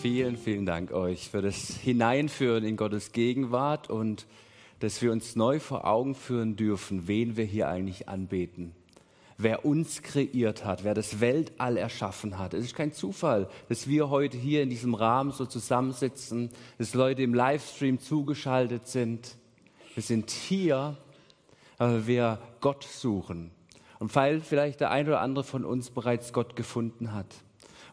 Vielen, vielen Dank euch für das Hineinführen in Gottes Gegenwart und dass wir uns neu vor Augen führen dürfen, wen wir hier eigentlich anbeten. Wer uns kreiert hat, wer das Weltall erschaffen hat. Es ist kein Zufall, dass wir heute hier in diesem Rahmen so zusammensitzen, dass Leute im Livestream zugeschaltet sind. Wir sind hier, weil wir Gott suchen. Und weil vielleicht der ein oder andere von uns bereits Gott gefunden hat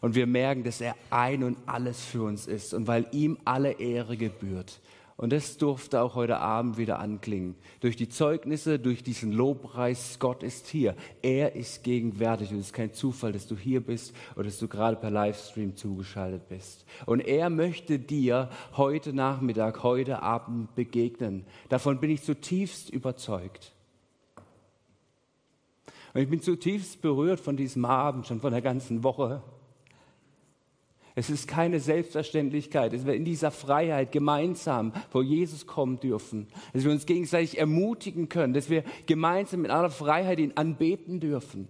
und wir merken, dass er ein und alles für uns ist und weil ihm alle Ehre gebührt. Und das durfte auch heute Abend wieder anklingen. Durch die Zeugnisse, durch diesen Lobpreis, Gott ist hier. Er ist gegenwärtig und es ist kein Zufall, dass du hier bist oder dass du gerade per Livestream zugeschaltet bist. Und er möchte dir heute Nachmittag, heute Abend begegnen. Davon bin ich zutiefst überzeugt. Und ich bin zutiefst berührt von diesem Abend, schon von der ganzen Woche. Es ist keine Selbstverständlichkeit, dass wir in dieser Freiheit gemeinsam vor Jesus kommen dürfen, dass wir uns gegenseitig ermutigen können, dass wir gemeinsam in aller Freiheit ihn anbeten dürfen.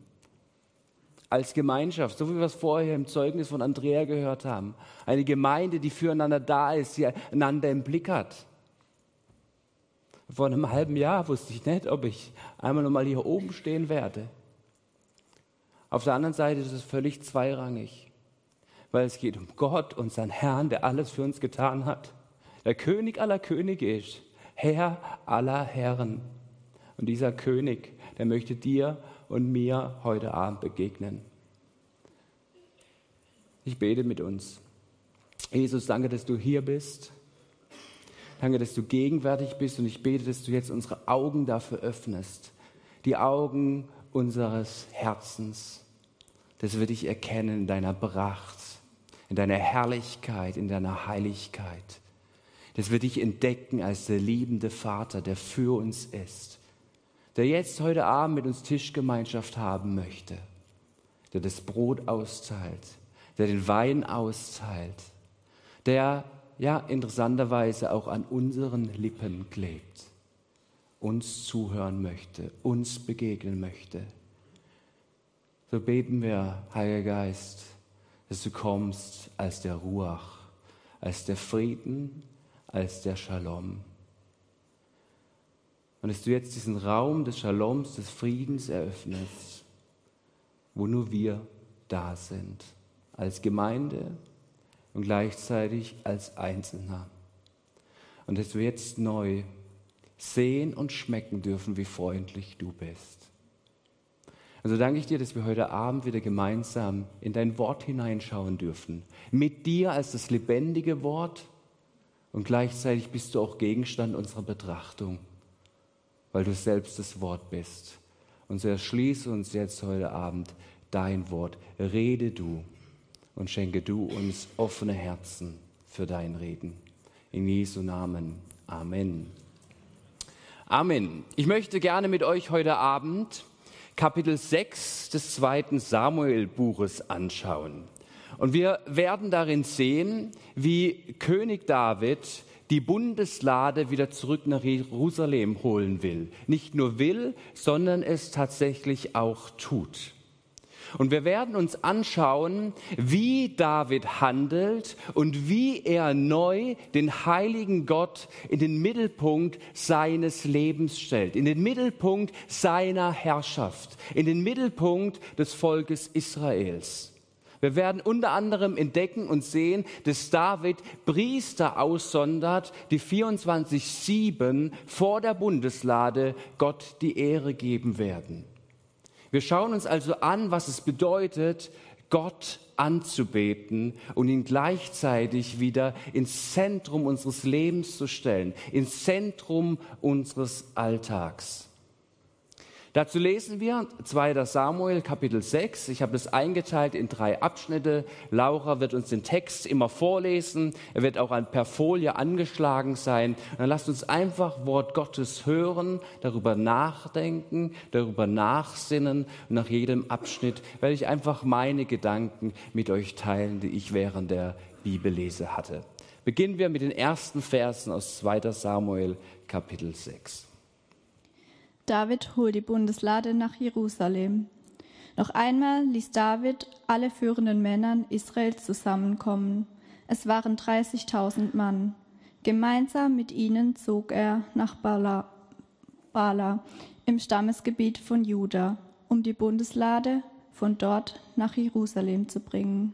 Als Gemeinschaft, so wie wir es vorher im Zeugnis von Andrea gehört haben. Eine Gemeinde, die füreinander da ist, die einander im Blick hat. Vor einem halben Jahr wusste ich nicht, ob ich einmal nochmal hier oben stehen werde. Auf der anderen Seite ist es völlig zweirangig weil es geht um Gott, unseren Herrn, der alles für uns getan hat. Der König aller Könige ist, Herr aller Herren. Und dieser König, der möchte dir und mir heute Abend begegnen. Ich bete mit uns. Jesus, danke, dass du hier bist. Danke, dass du gegenwärtig bist und ich bete, dass du jetzt unsere Augen dafür öffnest. Die Augen unseres Herzens, dass wir dich erkennen in deiner Pracht in deiner Herrlichkeit, in deiner Heiligkeit. Dass wir dich entdecken als der liebende Vater, der für uns ist, der jetzt heute Abend mit uns Tischgemeinschaft haben möchte, der das Brot austeilt, der den Wein austeilt, der ja interessanterweise auch an unseren Lippen klebt, uns zuhören möchte, uns begegnen möchte. So beten wir, Heiliger Geist, dass du kommst als der Ruach, als der Frieden, als der Shalom. Und dass du jetzt diesen Raum des Shaloms, des Friedens eröffnest, wo nur wir da sind, als Gemeinde und gleichzeitig als Einzelner. Und dass wir jetzt neu sehen und schmecken dürfen, wie freundlich du bist. Und so danke ich dir, dass wir heute Abend wieder gemeinsam in dein Wort hineinschauen dürfen. Mit dir als das lebendige Wort und gleichzeitig bist du auch Gegenstand unserer Betrachtung, weil du selbst das Wort bist. Und so erschließe uns jetzt heute Abend dein Wort. Rede du und schenke du uns offene Herzen für dein Reden. In Jesu Namen. Amen. Amen. Ich möchte gerne mit euch heute Abend Kapitel 6 des zweiten Samuel-Buches anschauen. Und wir werden darin sehen, wie König David die Bundeslade wieder zurück nach Jerusalem holen will. Nicht nur will, sondern es tatsächlich auch tut. Und wir werden uns anschauen, wie David handelt und wie er neu den heiligen Gott in den Mittelpunkt seines Lebens stellt, in den Mittelpunkt seiner Herrschaft, in den Mittelpunkt des Volkes Israels. Wir werden unter anderem entdecken und sehen, dass David Priester aussondert, die 24-7 vor der Bundeslade Gott die Ehre geben werden. Wir schauen uns also an, was es bedeutet, Gott anzubeten und ihn gleichzeitig wieder ins Zentrum unseres Lebens zu stellen, ins Zentrum unseres Alltags. Dazu lesen wir 2. Samuel Kapitel 6. Ich habe es eingeteilt in drei Abschnitte. Laura wird uns den Text immer vorlesen. Er wird auch per Folie angeschlagen sein. Und dann lasst uns einfach Wort Gottes hören, darüber nachdenken, darüber nachsinnen. Und nach jedem Abschnitt werde ich einfach meine Gedanken mit euch teilen, die ich während der Bibellese hatte. Beginnen wir mit den ersten Versen aus 2. Samuel Kapitel 6. David holt die Bundeslade nach Jerusalem. Noch einmal ließ David alle führenden Männer Israels zusammenkommen. Es waren 30.000 Mann. Gemeinsam mit ihnen zog er nach Bala, Bala im Stammesgebiet von Juda, um die Bundeslade von dort nach Jerusalem zu bringen.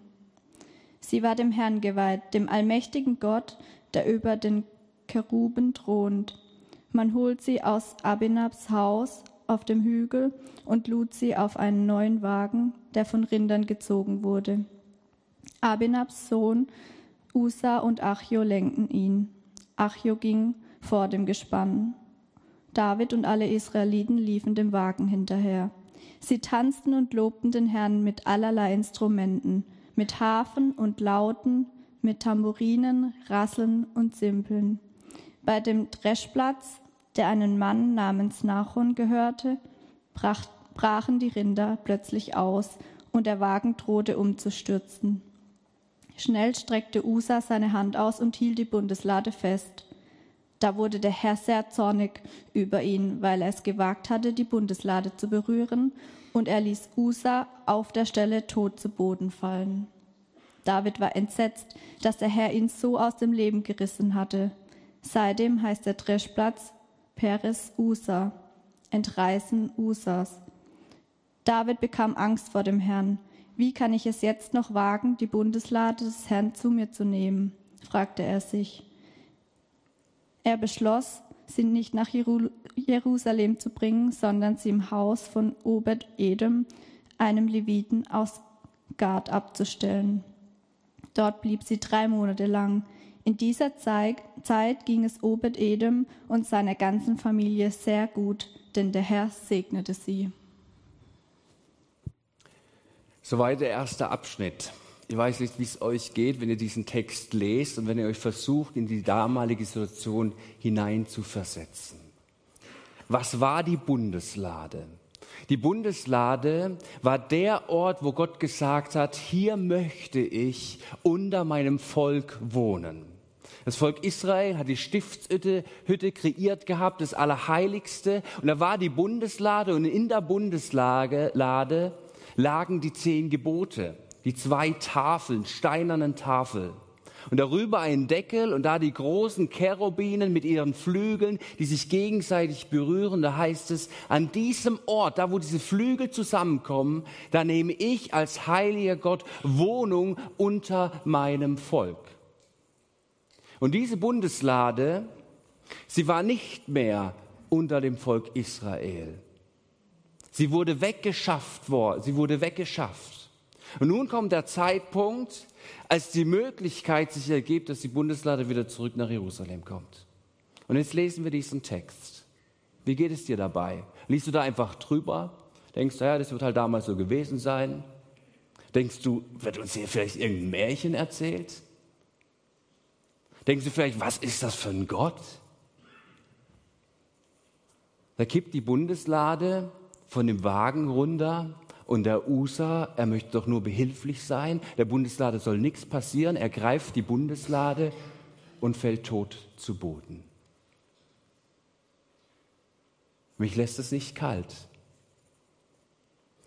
Sie war dem Herrn geweiht, dem allmächtigen Gott, der über den Keruben thront. Man holt sie aus Abinabs Haus auf dem Hügel und lud sie auf einen neuen Wagen, der von Rindern gezogen wurde. Abinabs Sohn Usa und Achio lenkten ihn. Achio ging vor dem Gespann. David und alle Israeliten liefen dem Wagen hinterher. Sie tanzten und lobten den Herrn mit allerlei Instrumenten, mit Hafen und Lauten, mit Tamburinen, Rasseln und Simpeln. Bei dem Dreschplatz, der einen Mann namens Nachon gehörte, brach, brachen die Rinder plötzlich aus und der Wagen drohte umzustürzen. Schnell streckte Usa seine Hand aus und hielt die Bundeslade fest. Da wurde der Herr sehr zornig über ihn, weil er es gewagt hatte, die Bundeslade zu berühren, und er ließ Usa auf der Stelle tot zu Boden fallen. David war entsetzt, dass der Herr ihn so aus dem Leben gerissen hatte. Seitdem heißt der Dreschplatz Peres Usa, Entreißen Usas. David bekam Angst vor dem Herrn. Wie kann ich es jetzt noch wagen, die Bundeslade des Herrn zu mir zu nehmen? fragte er sich. Er beschloss, sie nicht nach Jerusalem zu bringen, sondern sie im Haus von Obed Edom, einem Leviten aus Gad, abzustellen. Dort blieb sie drei Monate lang. In dieser Zeit, ging es Obed Edom und seiner ganzen Familie sehr gut, denn der Herr segnete sie. Soweit der erste Abschnitt. Ich weiß nicht, wie es euch geht, wenn ihr diesen Text lest und wenn ihr euch versucht, in die damalige Situation hineinzuversetzen. Was war die Bundeslade? Die Bundeslade war der Ort, wo Gott gesagt hat, hier möchte ich unter meinem Volk wohnen. Das Volk Israel hat die Stiftshütte Hütte kreiert gehabt, das Allerheiligste. Und da war die Bundeslade und in der Bundeslade lagen die zehn Gebote, die zwei Tafeln, steinernen Tafeln. Und darüber ein Deckel und da die großen Cherubinen mit ihren Flügeln, die sich gegenseitig berühren. Da heißt es, an diesem Ort, da wo diese Flügel zusammenkommen, da nehme ich als heiliger Gott Wohnung unter meinem Volk. Und diese Bundeslade, sie war nicht mehr unter dem Volk Israel. Sie wurde weggeschafft worden, sie wurde weggeschafft. Und nun kommt der Zeitpunkt, als die Möglichkeit sich ergibt, dass die Bundeslade wieder zurück nach Jerusalem kommt. Und jetzt lesen wir diesen Text. Wie geht es dir dabei? Liest du da einfach drüber? Denkst du, ja, das wird halt damals so gewesen sein? Denkst du, wird uns hier vielleicht irgendein Märchen erzählt? Denkst du vielleicht, was ist das für ein Gott? Da kippt die Bundeslade von dem Wagen runter und der USA, er möchte doch nur behilflich sein. Der Bundeslade soll nichts passieren. Er greift die Bundeslade und fällt tot zu Boden. Mich lässt es nicht kalt.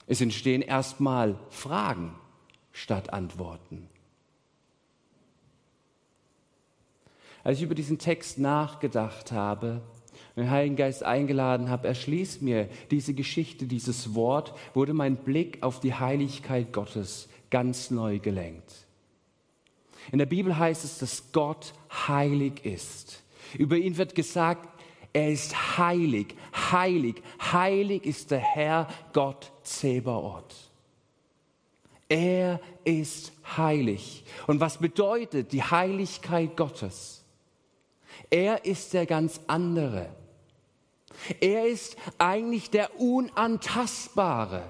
Es entstehen erstmal Fragen statt Antworten. Als ich über diesen Text nachgedacht habe, den Heiligen Geist eingeladen habe, erschließt mir diese Geschichte, dieses Wort, wurde mein Blick auf die Heiligkeit Gottes ganz neu gelenkt. In der Bibel heißt es, dass Gott heilig ist. Über ihn wird gesagt, er ist heilig, heilig, heilig ist der Herr Gott Zebaoth. Er ist heilig. Und was bedeutet die Heiligkeit Gottes? Er ist der ganz andere. Er ist eigentlich der Unantastbare.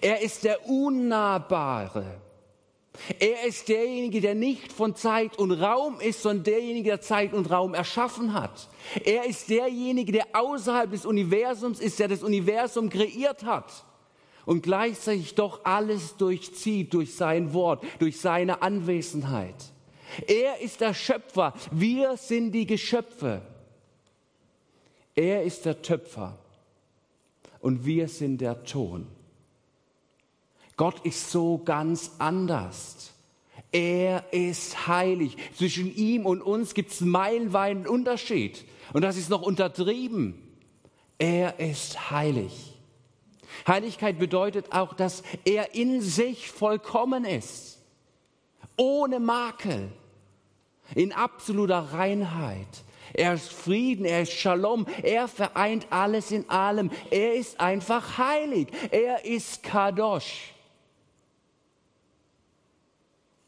Er ist der Unnahbare. Er ist derjenige, der nicht von Zeit und Raum ist, sondern derjenige, der Zeit und Raum erschaffen hat. Er ist derjenige, der außerhalb des Universums ist, der das Universum kreiert hat und gleichzeitig doch alles durchzieht durch sein Wort, durch seine Anwesenheit. Er ist der Schöpfer, wir sind die Geschöpfe. Er ist der Töpfer und wir sind der Ton. Gott ist so ganz anders. Er ist heilig. Zwischen ihm und uns gibt es meilenweiten Unterschied. Und das ist noch untertrieben. Er ist heilig. Heiligkeit bedeutet auch, dass er in sich vollkommen ist, ohne Makel, in absoluter Reinheit. Er ist Frieden, er ist Shalom, er vereint alles in allem. Er ist einfach heilig, er ist Kadosh.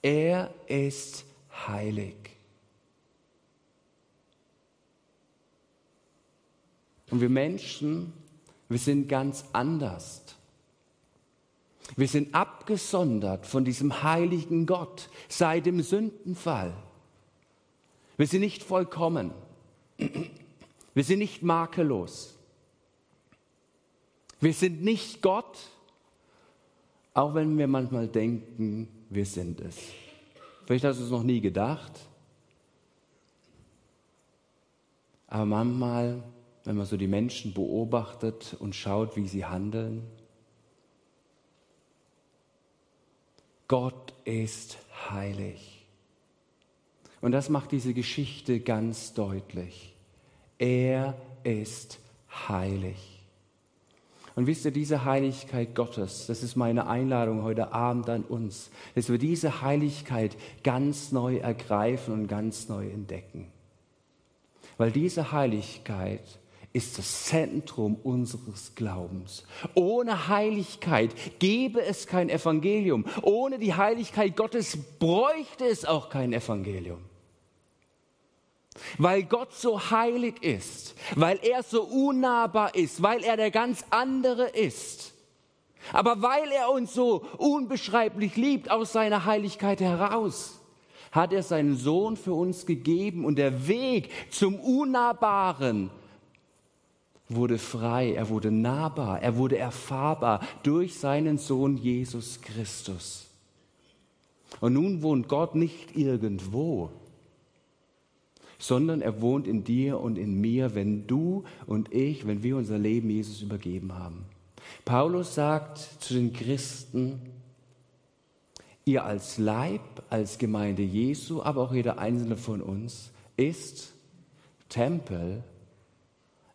Er ist heilig. Und wir Menschen, wir sind ganz anders. Wir sind abgesondert von diesem heiligen Gott seit dem Sündenfall. Wir sind nicht vollkommen. Wir sind nicht makellos. Wir sind nicht Gott, auch wenn wir manchmal denken, wir sind es. Vielleicht hast du es noch nie gedacht. Aber manchmal, wenn man so die Menschen beobachtet und schaut, wie sie handeln, Gott ist heilig. Und das macht diese Geschichte ganz deutlich. Er ist heilig. Und wisst ihr, diese Heiligkeit Gottes, das ist meine Einladung heute Abend an uns, dass wir diese Heiligkeit ganz neu ergreifen und ganz neu entdecken. Weil diese Heiligkeit ist das Zentrum unseres Glaubens. Ohne Heiligkeit gäbe es kein Evangelium. Ohne die Heiligkeit Gottes bräuchte es auch kein Evangelium. Weil Gott so heilig ist, weil er so unnahbar ist, weil er der ganz andere ist. Aber weil er uns so unbeschreiblich liebt aus seiner Heiligkeit heraus, hat er seinen Sohn für uns gegeben und der Weg zum Unnahbaren wurde frei, er wurde nahbar, er wurde erfahrbar durch seinen Sohn Jesus Christus. Und nun wohnt Gott nicht irgendwo, sondern er wohnt in dir und in mir, wenn du und ich, wenn wir unser Leben Jesus übergeben haben. Paulus sagt zu den Christen, ihr als Leib, als Gemeinde Jesu, aber auch jeder einzelne von uns ist Tempel,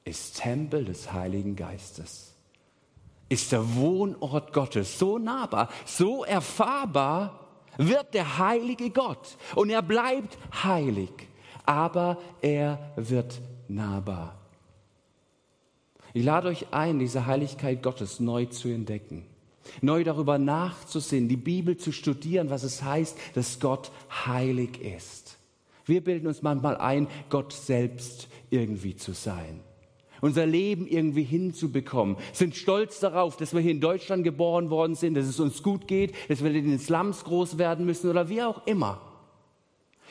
ist Tempel des Heiligen Geistes. Ist der Wohnort Gottes so nahbar, so erfahrbar, wird der heilige Gott. Und er bleibt heilig aber er wird nahbar. Ich lade euch ein, diese Heiligkeit Gottes neu zu entdecken, neu darüber nachzusehen, die Bibel zu studieren, was es heißt, dass Gott heilig ist. Wir bilden uns manchmal ein, Gott selbst irgendwie zu sein unser Leben irgendwie hinzubekommen, sind stolz darauf, dass wir hier in Deutschland geboren worden sind, dass es uns gut geht, dass wir in den Slums groß werden müssen oder wie auch immer.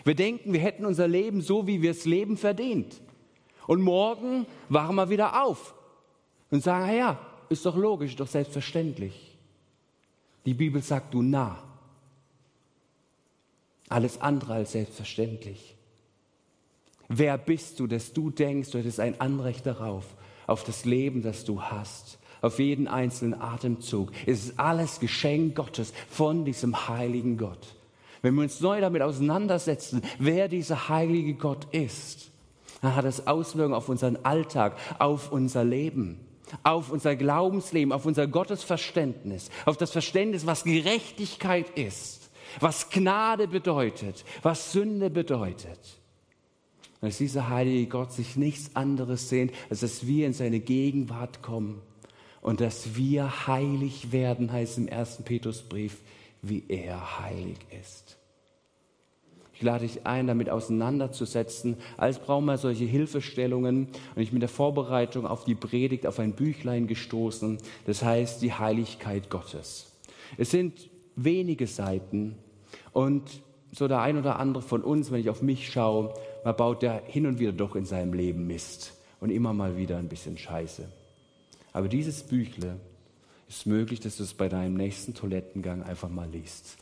Wir denken, wir hätten unser Leben so, wie wir es leben, verdient. Und morgen wachen wir wieder auf und sagen, ja, ist doch logisch, doch selbstverständlich. Die Bibel sagt, du nah. Alles andere als selbstverständlich. Wer bist du, dass du denkst, du hättest ein Anrecht darauf, auf das Leben, das du hast, auf jeden einzelnen Atemzug. Es ist alles Geschenk Gottes von diesem heiligen Gott. Wenn wir uns neu damit auseinandersetzen, wer dieser heilige Gott ist, dann hat es Auswirkungen auf unseren Alltag, auf unser Leben, auf unser Glaubensleben, auf unser Gottesverständnis, auf das Verständnis, was Gerechtigkeit ist, was Gnade bedeutet, was Sünde bedeutet. Dass dieser heilige Gott sich nichts anderes sehnt, als dass wir in seine Gegenwart kommen und dass wir heilig werden, heißt im ersten Petrusbrief, wie er heilig ist. Ich lade dich ein, damit auseinanderzusetzen. Als brauchen wir solche Hilfestellungen. Und ich bin in der Vorbereitung auf die Predigt auf ein Büchlein gestoßen. Das heißt die Heiligkeit Gottes. Es sind wenige Seiten und so der ein oder andere von uns, wenn ich auf mich schaue, man baut ja hin und wieder doch in seinem Leben Mist und immer mal wieder ein bisschen Scheiße. Aber dieses Büchle ist möglich, dass du es bei deinem nächsten Toilettengang einfach mal liest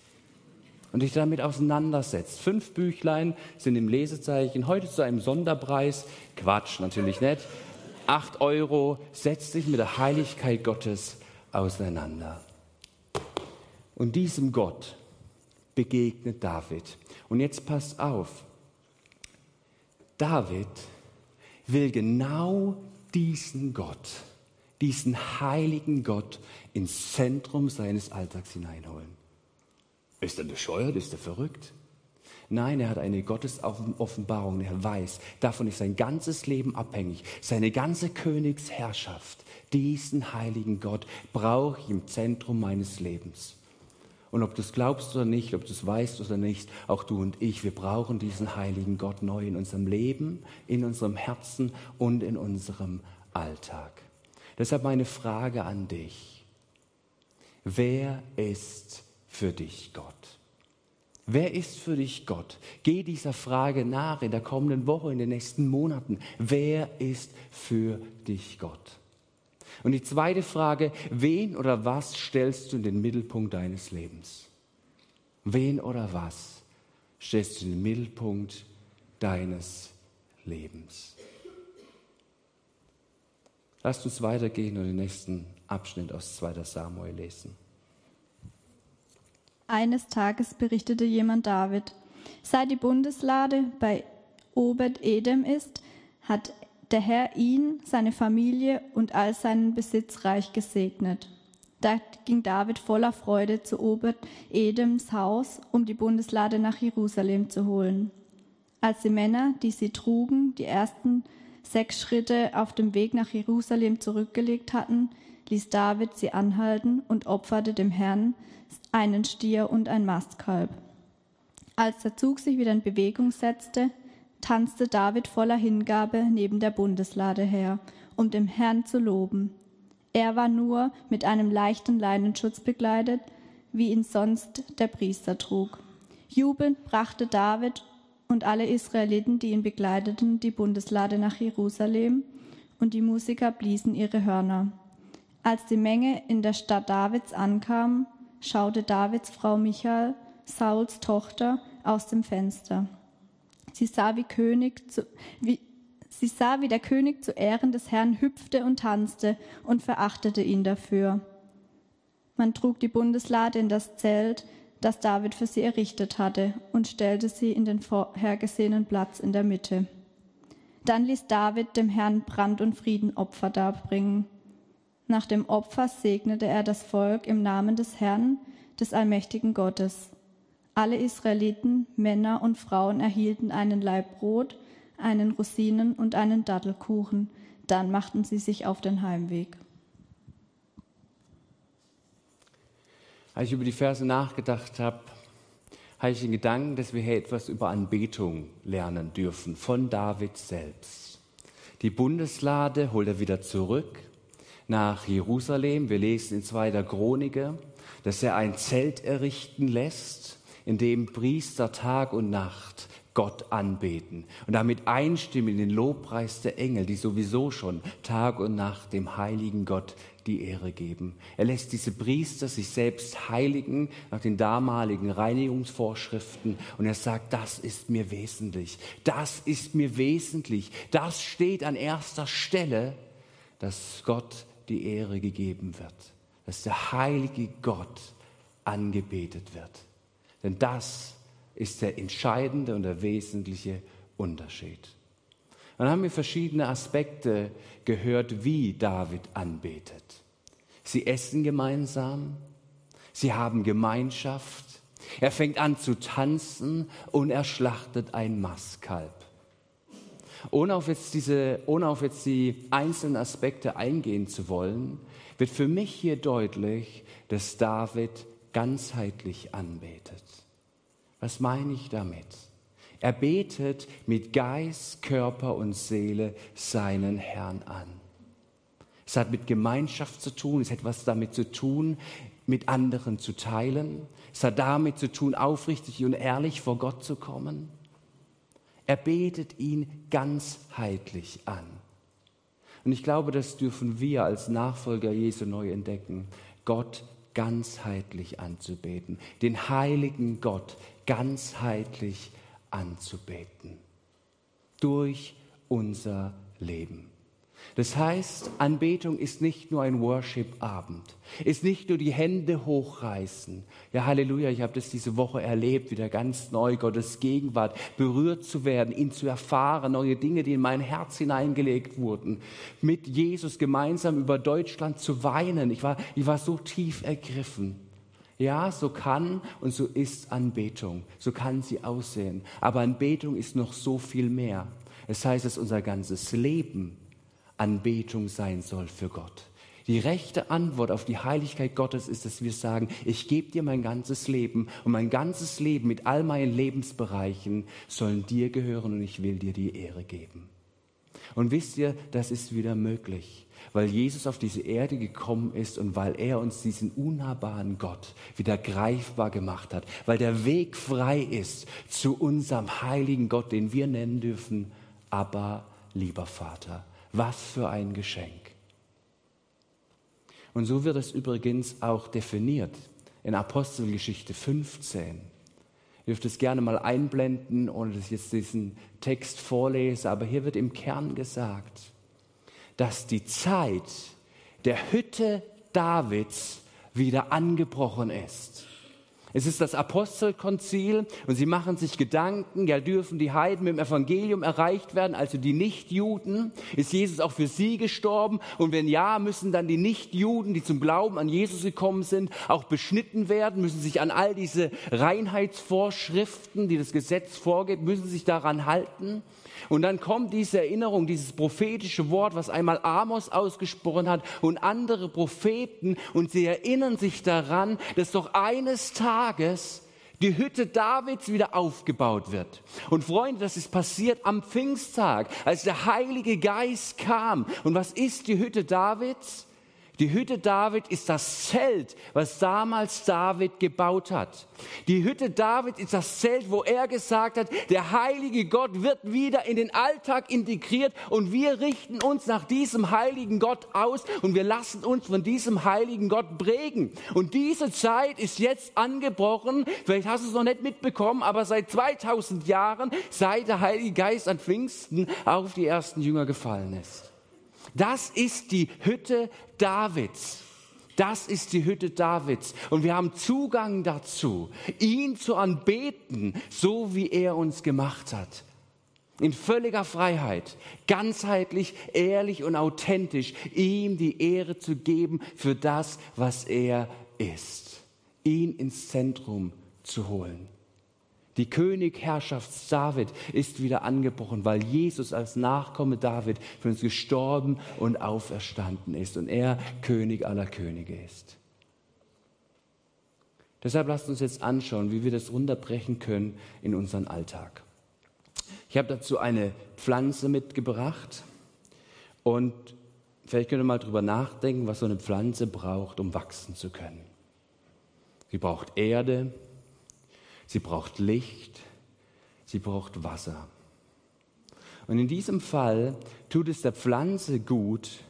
und dich damit auseinandersetzt. Fünf Büchlein sind im Lesezeichen, heute zu einem Sonderpreis. Quatsch, natürlich nicht. Acht Euro, setz dich mit der Heiligkeit Gottes auseinander. Und diesem Gott, begegnet David. Und jetzt passt auf. David will genau diesen Gott, diesen heiligen Gott ins Zentrum seines Alltags hineinholen. Ist er bescheuert? Ist er verrückt? Nein, er hat eine Gottesoffenbarung. Er weiß, davon ist sein ganzes Leben abhängig. Seine ganze Königsherrschaft, diesen heiligen Gott brauche ich im Zentrum meines Lebens. Und ob du es glaubst oder nicht, ob du es weißt oder nicht, auch du und ich, wir brauchen diesen heiligen Gott neu in unserem Leben, in unserem Herzen und in unserem Alltag. Deshalb meine Frage an dich. Wer ist für dich Gott? Wer ist für dich Gott? Geh dieser Frage nach in der kommenden Woche, in den nächsten Monaten. Wer ist für dich Gott? Und die zweite Frage, wen oder was stellst du in den Mittelpunkt deines Lebens? Wen oder was stellst du in den Mittelpunkt deines Lebens? Lasst uns weitergehen und den nächsten Abschnitt aus 2. Samuel lesen. Eines Tages berichtete jemand David, seit die Bundeslade bei Obed Edem ist, hat der Herr ihn, seine Familie und all seinen Besitz reich gesegnet. Da ging David voller Freude zu Obed Edems Haus, um die Bundeslade nach Jerusalem zu holen. Als die Männer, die sie trugen, die ersten sechs Schritte auf dem Weg nach Jerusalem zurückgelegt hatten, ließ David sie anhalten und opferte dem Herrn einen Stier und ein Mastkalb. Als der Zug sich wieder in Bewegung setzte, tanzte David voller Hingabe neben der Bundeslade her, um dem Herrn zu loben. Er war nur mit einem leichten Leinenschutz bekleidet, wie ihn sonst der Priester trug. Jubelnd brachte David und alle Israeliten, die ihn begleiteten, die Bundeslade nach Jerusalem, und die Musiker bliesen ihre Hörner. Als die Menge in der Stadt Davids ankam, schaute Davids Frau Michael, Sauls Tochter, aus dem Fenster. Sie sah, wie, König zu, wie, sie sah, wie der König zu Ehren des Herrn hüpfte und tanzte und verachtete ihn dafür. Man trug die Bundeslade in das Zelt, das David für sie errichtet hatte, und stellte sie in den vorhergesehenen Platz in der Mitte. Dann ließ David dem Herrn Brand- und Friedenopfer darbringen. Nach dem Opfer segnete er das Volk im Namen des Herrn, des allmächtigen Gottes. Alle Israeliten, Männer und Frauen erhielten einen Laib Brot, einen Rosinen und einen Dattelkuchen. Dann machten sie sich auf den Heimweg. Als ich über die Verse nachgedacht habe, habe ich den Gedanken, dass wir hier etwas über Anbetung lernen dürfen von David selbst. Die Bundeslade holt er wieder zurück nach Jerusalem. Wir lesen in zweiter Chronike, dass er ein Zelt errichten lässt in dem Priester Tag und Nacht Gott anbeten und damit einstimmen in den Lobpreis der Engel, die sowieso schon Tag und Nacht dem heiligen Gott die Ehre geben. Er lässt diese Priester sich selbst heiligen nach den damaligen Reinigungsvorschriften und er sagt, das ist mir wesentlich, das ist mir wesentlich, das steht an erster Stelle, dass Gott die Ehre gegeben wird, dass der heilige Gott angebetet wird. Denn das ist der entscheidende und der wesentliche Unterschied. Dann haben wir verschiedene Aspekte gehört, wie David anbetet. Sie essen gemeinsam, sie haben Gemeinschaft, er fängt an zu tanzen und er schlachtet ein Mastkalb. Ohne auf, jetzt diese, ohne auf jetzt die einzelnen Aspekte eingehen zu wollen, wird für mich hier deutlich, dass David ganzheitlich anbetet. Was meine ich damit? Er betet mit Geist, Körper und Seele seinen Herrn an. Es hat mit Gemeinschaft zu tun, es hat etwas damit zu tun, mit anderen zu teilen. Es hat damit zu tun, aufrichtig und ehrlich vor Gott zu kommen. Er betet ihn ganzheitlich an. Und ich glaube, das dürfen wir als Nachfolger Jesu neu entdecken. Gott ganzheitlich anzubeten, den heiligen Gott ganzheitlich anzubeten. Durch unser Leben. Das heißt, Anbetung ist nicht nur ein Worship-Abend, ist nicht nur die Hände hochreißen. Ja, Halleluja, ich habe das diese Woche erlebt, wieder ganz neu, Gottes Gegenwart, berührt zu werden, ihn zu erfahren, neue Dinge, die in mein Herz hineingelegt wurden, mit Jesus gemeinsam über Deutschland zu weinen. Ich war, ich war so tief ergriffen. Ja, so kann und so ist Anbetung, so kann sie aussehen. Aber Anbetung ist noch so viel mehr. Es heißt, dass unser ganzes Leben Anbetung sein soll für Gott. Die rechte Antwort auf die Heiligkeit Gottes ist, dass wir sagen, ich gebe dir mein ganzes Leben und mein ganzes Leben mit all meinen Lebensbereichen sollen dir gehören und ich will dir die Ehre geben. Und wisst ihr, das ist wieder möglich, weil Jesus auf diese Erde gekommen ist und weil er uns diesen unnahbaren Gott wieder greifbar gemacht hat, weil der Weg frei ist zu unserem heiligen Gott, den wir nennen dürfen, aber lieber Vater. Was für ein Geschenk. Und so wird es übrigens auch definiert in Apostelgeschichte 15. Ihr dürft es gerne mal einblenden, ohne dass ich jetzt diesen Text vorlese, aber hier wird im Kern gesagt, dass die Zeit der Hütte Davids wieder angebrochen ist. Es ist das Apostelkonzil und sie machen sich Gedanken, ja dürfen die Heiden mit dem Evangelium erreicht werden, also die Nichtjuden? Ist Jesus auch für sie gestorben? Und wenn ja, müssen dann die Nichtjuden, die zum Glauben an Jesus gekommen sind, auch beschnitten werden, müssen sich an all diese Reinheitsvorschriften, die das Gesetz vorgeht, müssen sich daran halten? Und dann kommt diese Erinnerung, dieses prophetische Wort, was einmal Amos ausgesprochen hat und andere Propheten, und sie erinnern sich daran, dass doch eines Tages die Hütte Davids wieder aufgebaut wird. Und Freunde, das ist passiert am Pfingsttag, als der Heilige Geist kam. Und was ist die Hütte Davids? Die Hütte David ist das Zelt, was damals David gebaut hat. Die Hütte David ist das Zelt, wo er gesagt hat, der heilige Gott wird wieder in den Alltag integriert und wir richten uns nach diesem heiligen Gott aus und wir lassen uns von diesem heiligen Gott prägen. Und diese Zeit ist jetzt angebrochen. Vielleicht hast du es noch nicht mitbekommen, aber seit 2000 Jahren, seit der Heilige Geist an Pfingsten auf die ersten Jünger gefallen ist. Das ist die Hütte Davids. Das ist die Hütte Davids. Und wir haben Zugang dazu, ihn zu anbeten, so wie er uns gemacht hat. In völliger Freiheit, ganzheitlich, ehrlich und authentisch, ihm die Ehre zu geben für das, was er ist. Ihn ins Zentrum zu holen. Die Königherrschaft David ist wieder angebrochen, weil Jesus als Nachkomme David für uns gestorben und auferstanden ist und er König aller Könige ist. Deshalb lasst uns jetzt anschauen, wie wir das runterbrechen können in unseren Alltag. Ich habe dazu eine Pflanze mitgebracht und vielleicht könnt ihr mal drüber nachdenken, was so eine Pflanze braucht, um wachsen zu können. Sie braucht Erde, sie braucht Licht, sie braucht Wasser. Und in diesem Fall tut es der Pflanze gut,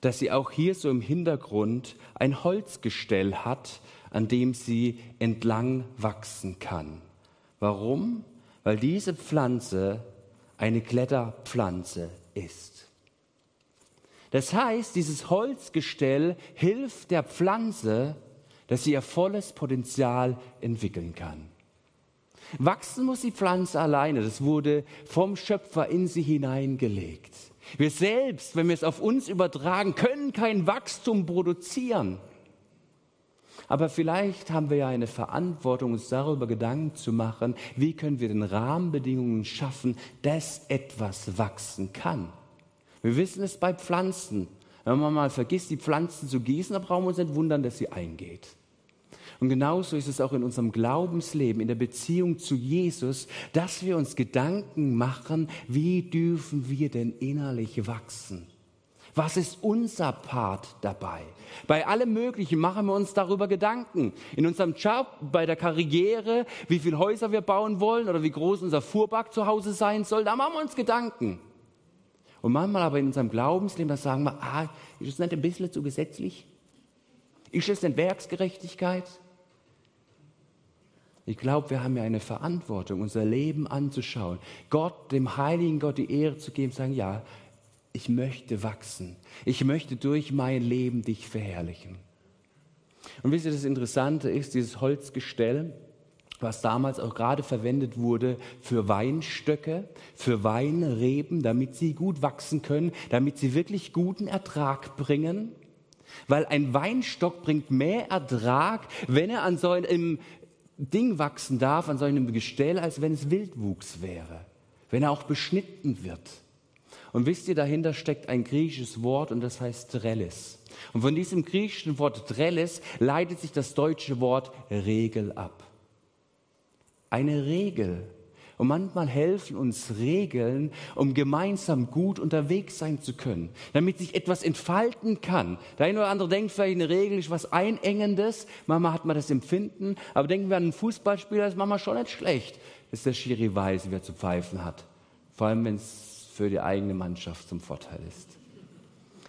dass sie auch hier so im Hintergrund ein Holzgestell hat, an dem sie entlang wachsen kann. Warum? Weil diese Pflanze eine Kletterpflanze ist. Das heißt, dieses Holzgestell hilft der Pflanze, dass sie ihr volles Potenzial entwickeln kann. Wachsen muss die Pflanze alleine. Das wurde vom Schöpfer in sie hineingelegt. Wir selbst, wenn wir es auf uns übertragen, können kein Wachstum produzieren. Aber vielleicht haben wir ja eine Verantwortung, uns darüber Gedanken zu machen, wie können wir den Rahmenbedingungen schaffen, dass etwas wachsen kann. Wir wissen es bei Pflanzen. Wenn man mal vergisst, die Pflanzen zu gießen, dann brauchen wir uns nicht wundern, dass sie eingeht. Und genauso ist es auch in unserem Glaubensleben, in der Beziehung zu Jesus, dass wir uns Gedanken machen, wie dürfen wir denn innerlich wachsen? Was ist unser Part dabei? Bei allem Möglichen machen wir uns darüber Gedanken. In unserem Job, bei der Karriere, wie viele Häuser wir bauen wollen oder wie groß unser Fuhrpark zu Hause sein soll, da machen wir uns Gedanken. Und manchmal aber in unserem Glaubensleben, da sagen wir, ah, ist das nicht ein bisschen zu gesetzlich? Ist das nicht Werksgerechtigkeit? Ich glaube, wir haben ja eine Verantwortung, unser Leben anzuschauen, Gott, dem heiligen Gott die Ehre zu geben, sagen, ja, ich möchte wachsen. Ich möchte durch mein Leben dich verherrlichen. Und wisst ihr, das Interessante ist, dieses Holzgestell, was damals auch gerade verwendet wurde für Weinstöcke, für Weinreben, damit sie gut wachsen können, damit sie wirklich guten Ertrag bringen. Weil ein Weinstock bringt mehr Ertrag, wenn er an so einem Ding wachsen darf, an so einem Gestell, als wenn es Wildwuchs wäre, wenn er auch beschnitten wird. Und wisst ihr, dahinter steckt ein griechisches Wort und das heißt Trellis. Und von diesem griechischen Wort Trellis leitet sich das deutsche Wort Regel ab. Eine Regel. Und manchmal helfen uns Regeln, um gemeinsam gut unterwegs sein zu können, damit sich etwas entfalten kann. Der eine oder andere denkt vielleicht, eine Regel ist was Einengendes. Mama hat mal das Empfinden. Aber denken wir an einen Fußballspieler, ist Mama schon nicht schlecht, dass der Schiri weiß, wer zu pfeifen hat. Vor allem, wenn es für die eigene Mannschaft zum Vorteil ist.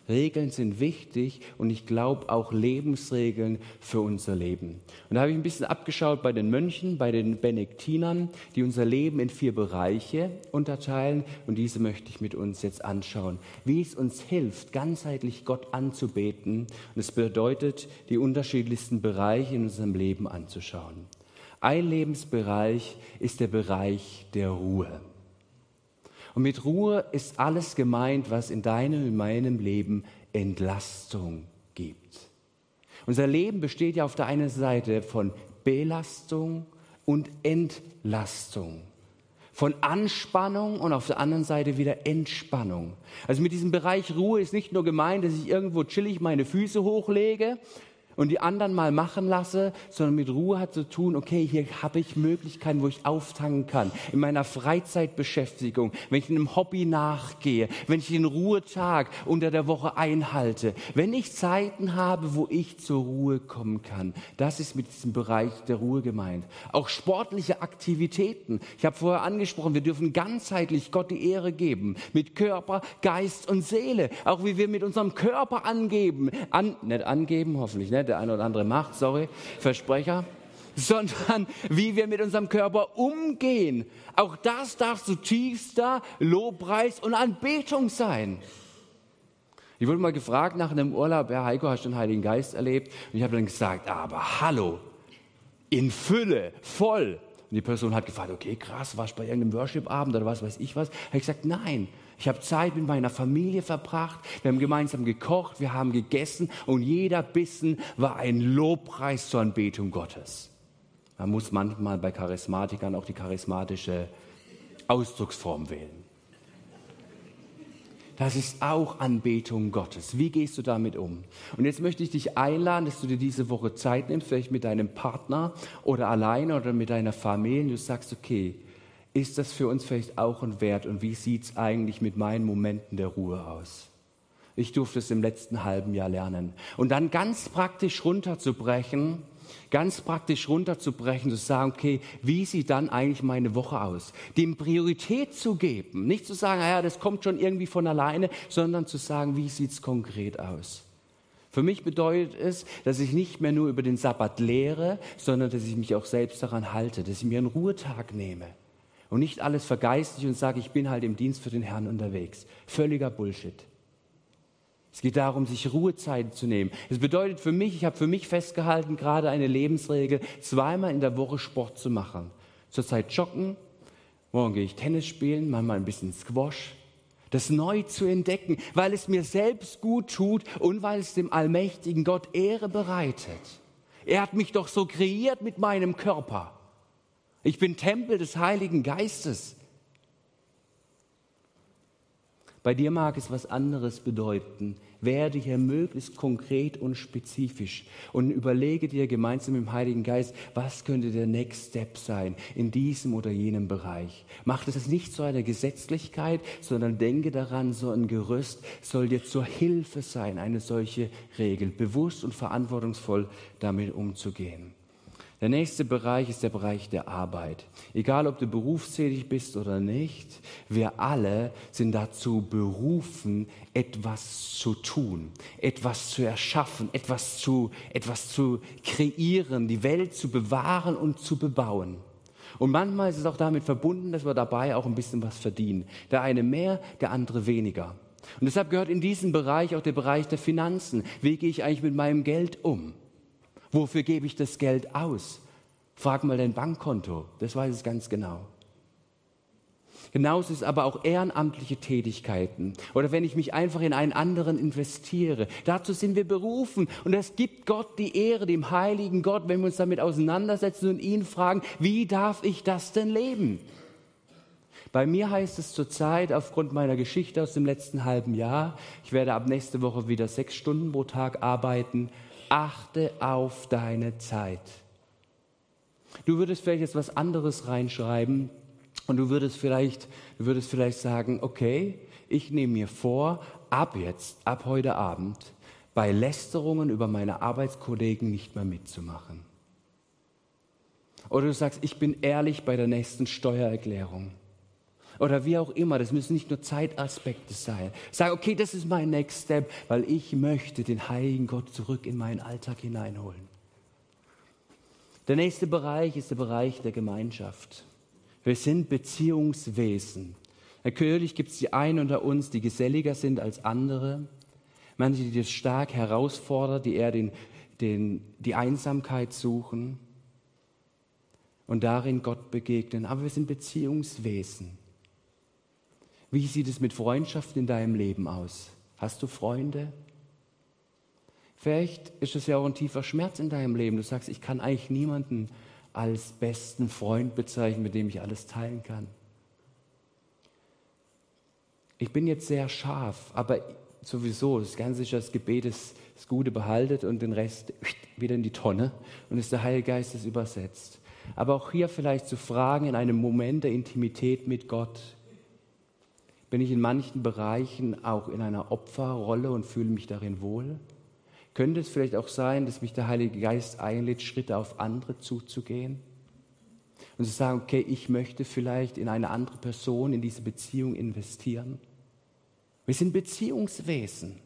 Regeln sind wichtig und ich glaube auch Lebensregeln für unser Leben. Und da habe ich ein bisschen abgeschaut bei den Mönchen, bei den Benediktinern, die unser Leben in vier Bereiche unterteilen und diese möchte ich mit uns jetzt anschauen. Wie es uns hilft, ganzheitlich Gott anzubeten und es bedeutet, die unterschiedlichsten Bereiche in unserem Leben anzuschauen. Ein Lebensbereich ist der Bereich der Ruhe. Und mit Ruhe ist alles gemeint, was in deinem, in meinem Leben Entlastung gibt. Unser Leben besteht ja auf der einen Seite von Belastung und Entlastung. Von Anspannung und auf der anderen Seite wieder Entspannung. Also mit diesem Bereich Ruhe ist nicht nur gemeint, dass ich irgendwo chillig meine Füße hochlege und die anderen mal machen lasse, sondern mit Ruhe hat zu tun, okay, hier habe ich Möglichkeiten, wo ich auftanken kann, in meiner Freizeitbeschäftigung, wenn ich einem Hobby nachgehe, wenn ich den Ruhetag unter der Woche einhalte, wenn ich Zeiten habe, wo ich zur Ruhe kommen kann. Das ist mit diesem Bereich der Ruhe gemeint. Auch sportliche Aktivitäten. Ich habe vorher angesprochen, wir dürfen ganzheitlich Gott die Ehre geben, mit Körper, Geist und Seele. Auch wie wir mit unserem Körper angeben, an, nicht angeben, hoffentlich, nicht, der eine oder andere macht, sorry, Versprecher, sondern wie wir mit unserem Körper umgehen. Auch das darf zutiefster Lobpreis und Anbetung sein. Ich wurde mal gefragt nach einem Urlaub, Herr Heiko, hast du den Heiligen Geist erlebt? Und ich habe dann gesagt, aber hallo, in Fülle, voll. Und die Person hat gefragt, okay, krass, warst du bei irgendeinem Worship-Abend oder was weiß ich was? Habe ich gesagt, nein, ich habe Zeit mit meiner Familie verbracht. Wir haben gemeinsam gekocht, wir haben gegessen und jeder Bissen war ein Lobpreis zur Anbetung Gottes. Man muss manchmal bei Charismatikern auch die charismatische Ausdrucksform wählen. Das ist auch Anbetung Gottes. Wie gehst du damit um? Und jetzt möchte ich dich einladen, dass du dir diese Woche Zeit nimmst, vielleicht mit deinem Partner oder alleine oder mit deiner Familie. Und du sagst, okay, ist das für uns vielleicht auch ein Wert und wie sieht es eigentlich mit meinen Momenten der Ruhe aus? Ich durfte es im letzten halben Jahr lernen. Und dann ganz praktisch runterzubrechen, ganz praktisch runterzubrechen, zu sagen, okay, wie sieht dann eigentlich meine Woche aus? Dem Priorität zu geben, nicht zu sagen, ja, das kommt schon irgendwie von alleine, sondern zu sagen, wie sieht es konkret aus? Für mich bedeutet es, dass ich nicht mehr nur über den Sabbat lehre, sondern dass ich mich auch selbst daran halte, dass ich mir einen Ruhetag nehme und nicht alles vergeistig und sage, ich bin halt im Dienst für den Herrn unterwegs. Völliger Bullshit. Es geht darum, sich Ruhezeiten zu nehmen. Es bedeutet für mich, ich habe für mich festgehalten, gerade eine Lebensregel, zweimal in der Woche Sport zu machen. Zurzeit joggen, morgen gehe ich Tennis spielen, manchmal ein bisschen Squash. Das neu zu entdecken, weil es mir selbst gut tut und weil es dem allmächtigen Gott Ehre bereitet. Er hat mich doch so kreiert mit meinem Körper. Ich bin Tempel des Heiligen Geistes. Bei dir mag es was anderes bedeuten. Werde hier möglichst konkret und spezifisch und überlege dir gemeinsam mit dem Heiligen Geist, was könnte der Next Step sein in diesem oder jenem Bereich. Mach das nicht zu einer Gesetzlichkeit, sondern denke daran, so ein Gerüst soll dir zur Hilfe sein, eine solche Regel, bewusst und verantwortungsvoll damit umzugehen. Der nächste Bereich ist der Bereich der Arbeit. Egal, ob du berufstätig bist oder nicht, wir alle sind dazu berufen, etwas zu tun, etwas zu erschaffen, etwas zu, etwas zu kreieren, die Welt zu bewahren und zu bebauen. Und manchmal ist es auch damit verbunden, dass wir dabei auch ein bisschen was verdienen. Der eine mehr, der andere weniger. Und deshalb gehört in diesen Bereich auch der Bereich der Finanzen. Wie gehe ich eigentlich mit meinem Geld um? Wofür gebe ich das Geld aus? Frag mal dein Bankkonto, das weiß es ganz genau. Genauso ist aber auch ehrenamtliche Tätigkeiten oder wenn ich mich einfach in einen anderen investiere. Dazu sind wir berufen und es gibt Gott die Ehre, dem heiligen Gott, wenn wir uns damit auseinandersetzen und ihn fragen, wie darf ich das denn leben? Bei mir heißt es zurzeit aufgrund meiner Geschichte aus dem letzten halben Jahr, ich werde ab nächste Woche wieder sechs Stunden pro Tag arbeiten, achte auf deine Zeit. Du würdest vielleicht jetzt was anderes reinschreiben und du würdest vielleicht, du würdest vielleicht sagen, okay, ich nehme mir vor, ab jetzt, ab heute Abend, bei Lästerungen über meine Arbeitskollegen nicht mehr mitzumachen. Oder du sagst, ich bin ehrlich bei der nächsten Steuererklärung. Oder wie auch immer, das müssen nicht nur Zeitaspekte sein. Sag, okay, das ist mein Next Step, weil ich möchte den heiligen Gott zurück in meinen Alltag hineinholen. Der nächste Bereich ist der Bereich der Gemeinschaft. Wir sind Beziehungswesen. Natürlich gibt es die einen unter uns, die geselliger sind als andere. Manche, die das stark herausfordern, die eher den, den, die Einsamkeit suchen und darin Gott begegnen. Aber wir sind Beziehungswesen. Wie sieht es mit Freundschaften in deinem Leben aus? Hast du Freunde? Vielleicht ist es ja auch ein tiefer Schmerz in deinem Leben. Du sagst, ich kann eigentlich niemanden als besten Freund bezeichnen, mit dem ich alles teilen kann. Ich bin jetzt sehr scharf, aber sowieso, das ganz sicher das Gebet ist das Gute behaltet und den Rest wieder in die Tonne und ist der Heilige Geist das übersetzt. Aber auch hier vielleicht zu fragen in einem Moment der Intimität mit Gott, bin ich in manchen Bereichen auch in einer Opferrolle und fühle mich darin wohl? Könnte es vielleicht auch sein, dass mich der Heilige Geist einlädt, Schritte auf andere zuzugehen? Und zu sagen, okay, ich möchte vielleicht in eine andere Person, in diese Beziehung investieren. Wir sind Beziehungswesen.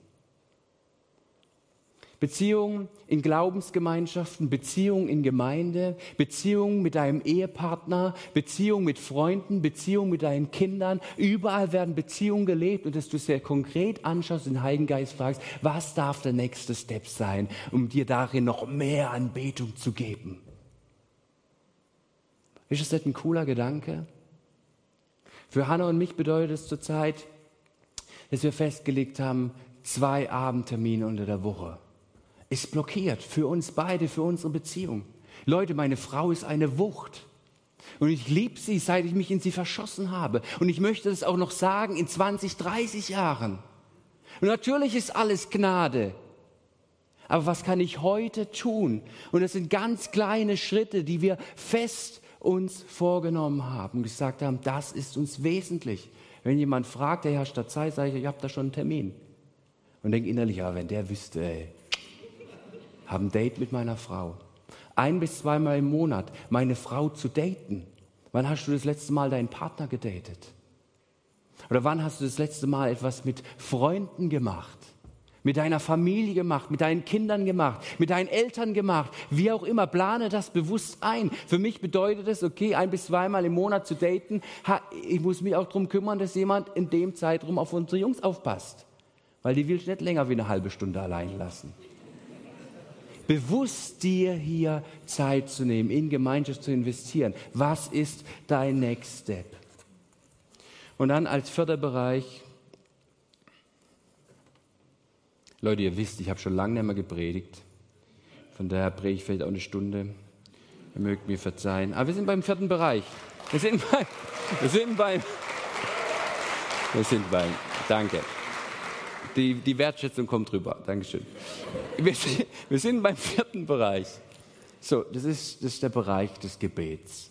Beziehungen in Glaubensgemeinschaften, Beziehungen in Gemeinde, Beziehungen mit deinem Ehepartner, Beziehungen mit Freunden, Beziehungen mit deinen Kindern. Überall werden Beziehungen gelebt und dass du sehr konkret anschaust den Heiligen Geist fragst, was darf der nächste Step sein, um dir darin noch mehr Anbetung zu geben. Ist das nicht ein cooler Gedanke? Für Hannah und mich bedeutet es zurzeit, dass wir festgelegt haben, zwei Abendtermine unter der Woche ist blockiert für uns beide, für unsere Beziehung. Leute, meine Frau ist eine Wucht. Und ich liebe sie, seit ich mich in sie verschossen habe. Und ich möchte das auch noch sagen in 20, 30 Jahren. Und natürlich ist alles Gnade. Aber was kann ich heute tun? Und das sind ganz kleine Schritte, die wir fest uns vorgenommen haben gesagt haben, das ist uns wesentlich. Wenn jemand fragt, der Herr statt Zeit, sage ich, ich habe da schon einen Termin. Und denke innerlich, ja, wenn der wüsste, ey, habe ein Date mit meiner Frau. Ein bis zweimal im Monat meine Frau zu daten. Wann hast du das letzte Mal deinen Partner gedatet? Oder wann hast du das letzte Mal etwas mit Freunden gemacht? Mit deiner Familie gemacht, mit deinen Kindern gemacht, mit deinen Eltern gemacht, wie auch immer, plane das bewusst ein. Für mich bedeutet es, okay, ein bis zweimal im Monat zu daten. Ich muss mich auch darum kümmern, dass jemand in dem Zeitraum auf unsere Jungs aufpasst. Weil die will ich nicht länger wie eine halbe Stunde allein lassen bewusst dir hier Zeit zu nehmen, in Gemeinschaft zu investieren. Was ist dein Next Step? Und dann als vierter Bereich, Leute, ihr wisst, ich habe schon lange nicht mehr gepredigt. Von daher predige ich vielleicht auch eine Stunde. Ihr mögt mir verzeihen. Aber wir sind beim vierten Bereich. Wir sind beim, wir sind beim, wir sind beim, danke. Die, die Wertschätzung kommt rüber. Dankeschön. Wir, wir sind beim vierten Bereich. So, das ist, das ist der Bereich des Gebets.